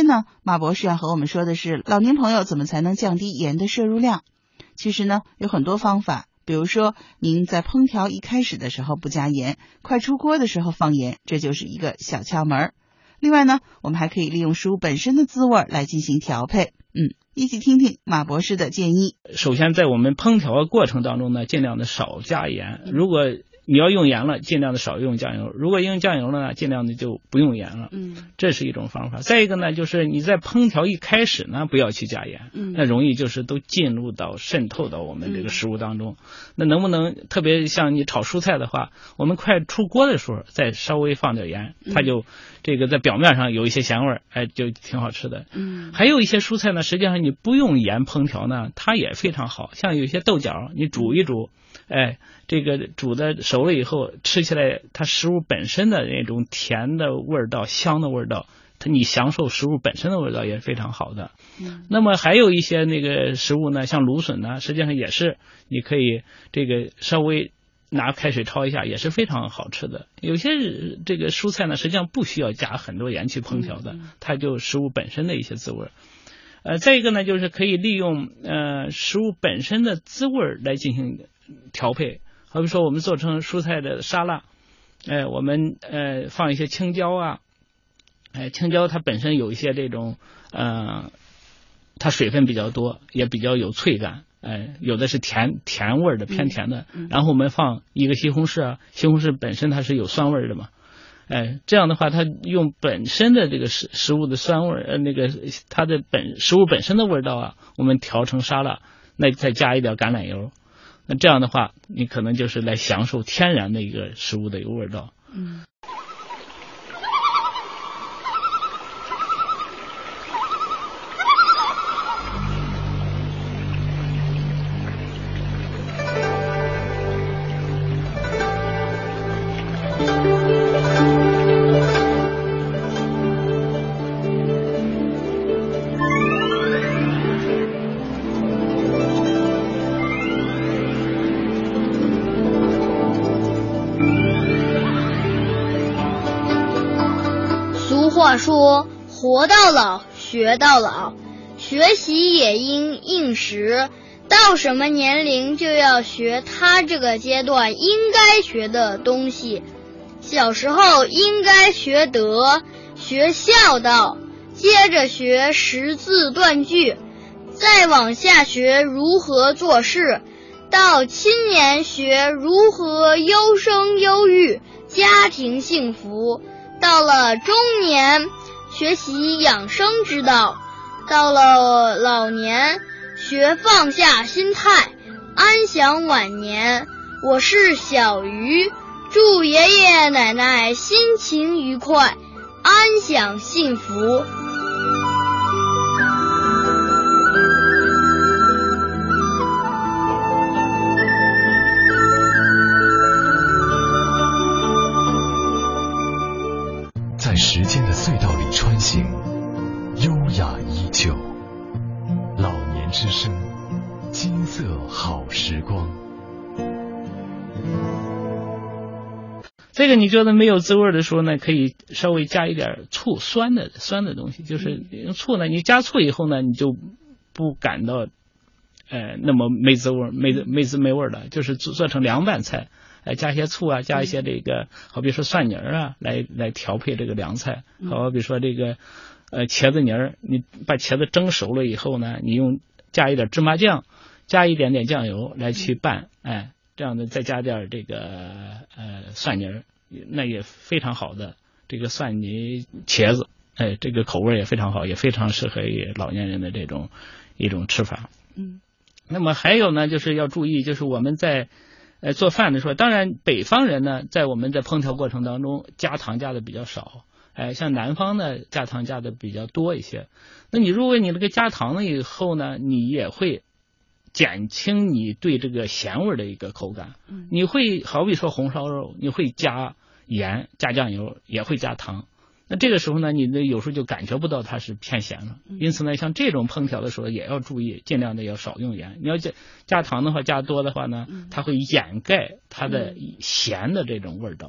天呢，马博士要和我们说的是老年朋友怎么才能降低盐的摄入量。其实呢，有很多方法，比如说您在烹调一开始的时候不加盐，快出锅的时候放盐，这就是一个小窍门。另外呢，我们还可以利用食物本身的滋味来进行调配。嗯，一起听听马博士的建议。首先，在我们烹调的过程当中呢，尽量的少加盐。如果你要用盐了，尽量的少用酱油；如果用酱油了呢，尽量的就不用盐了。嗯，这是一种方法。再一个呢，就是你在烹调一开始呢，不要去加盐，嗯那容易就是都进入到渗透到我们这个食物当中。那能不能特别像你炒蔬菜的话，我们快出锅的时候再稍微放点盐，它就这个在表面上有一些咸味儿，哎，就挺好吃的。嗯还有一些蔬菜呢，实际上你不用盐烹调呢，它也非常好。像有些豆角，你煮一煮，哎，这个煮的熟了以后，吃起来它食物本身的那种甜的味道、香的味道，它你享受食物本身的味道也是非常好的。嗯那么还有一些那个食物呢，像芦笋呢，实际上也是你可以这个稍微拿开水焯一下，也是非常好吃的。有些这个蔬菜呢，实际上不需要加很多盐去烹调的，它就食物本身的一些滋味。呃，再一个呢，就是可以利用呃食物本身的滋味来进行调配。好比说，我们做成蔬菜的沙拉，哎、我们呃放一些青椒啊，哎、青椒它本身有一些这种呃，它水分比较多，也比较有脆感。哎，有的是甜甜味儿的，偏甜的。嗯嗯然后我们放一个西红柿啊，西红柿本身它是有酸味的嘛。哎，这样的话，它用本身的这个食食物的酸味，呃，那个它的本食物本身的味道啊，我们调成沙拉，那再加一点橄榄油，那这样的话，你可能就是来享受天然的一个食物的一个味道。嗯话说：“活到老，学到老。”学习也应应时，到什么年龄就要学他这个阶段应该学的东西。小时候应该学德，学孝道，接着学识字断句，再往下学如何做事。到青年学如何优生优育，家庭幸福。到了中年，学习养生之道；到了老年，学放下心态，安享晚年。我是小鱼，祝爷爷奶奶心情愉快，安享幸福。之声，金色好时光。这个你觉得没有滋味的时候呢，可以稍微加一点醋，酸的酸的东西，就是用醋呢，你加醋以后呢，你就不感到呃那么没滋味、没没滋没味了，就是做做成凉拌菜，哎，加一些醋啊，加一些这个，好比说蒜泥儿啊，来来调配这个凉菜，好比说这个呃茄子泥儿，你把茄子蒸熟了以后呢，你用加一点芝麻酱，加一点点酱油来去拌，哎。这样的再加点这个呃蒜泥儿，那也非常好的这个蒜泥茄子，哎，这个口味也非常好，也非常适合于老年人的这种一种吃法。嗯，那么还有呢，就是要注意，就是我们在呃做饭的时候，当然北方人呢，在我们在烹调过程当中加糖加的比较少，哎，像南方呢加糖加的比较多一些。那你如果你这个加糖了以后呢，你也会。减轻你对这个咸味的一个口感，嗯你会好比说红烧肉，你会加盐、加酱油，也会加糖。那这个时候呢，你的有时候就感觉不到它是偏咸了。因此呢，像这种烹调的时候也要注意，尽量的要少用盐。你要加加糖的话，加多的话呢，它会掩盖它的咸的这种味道。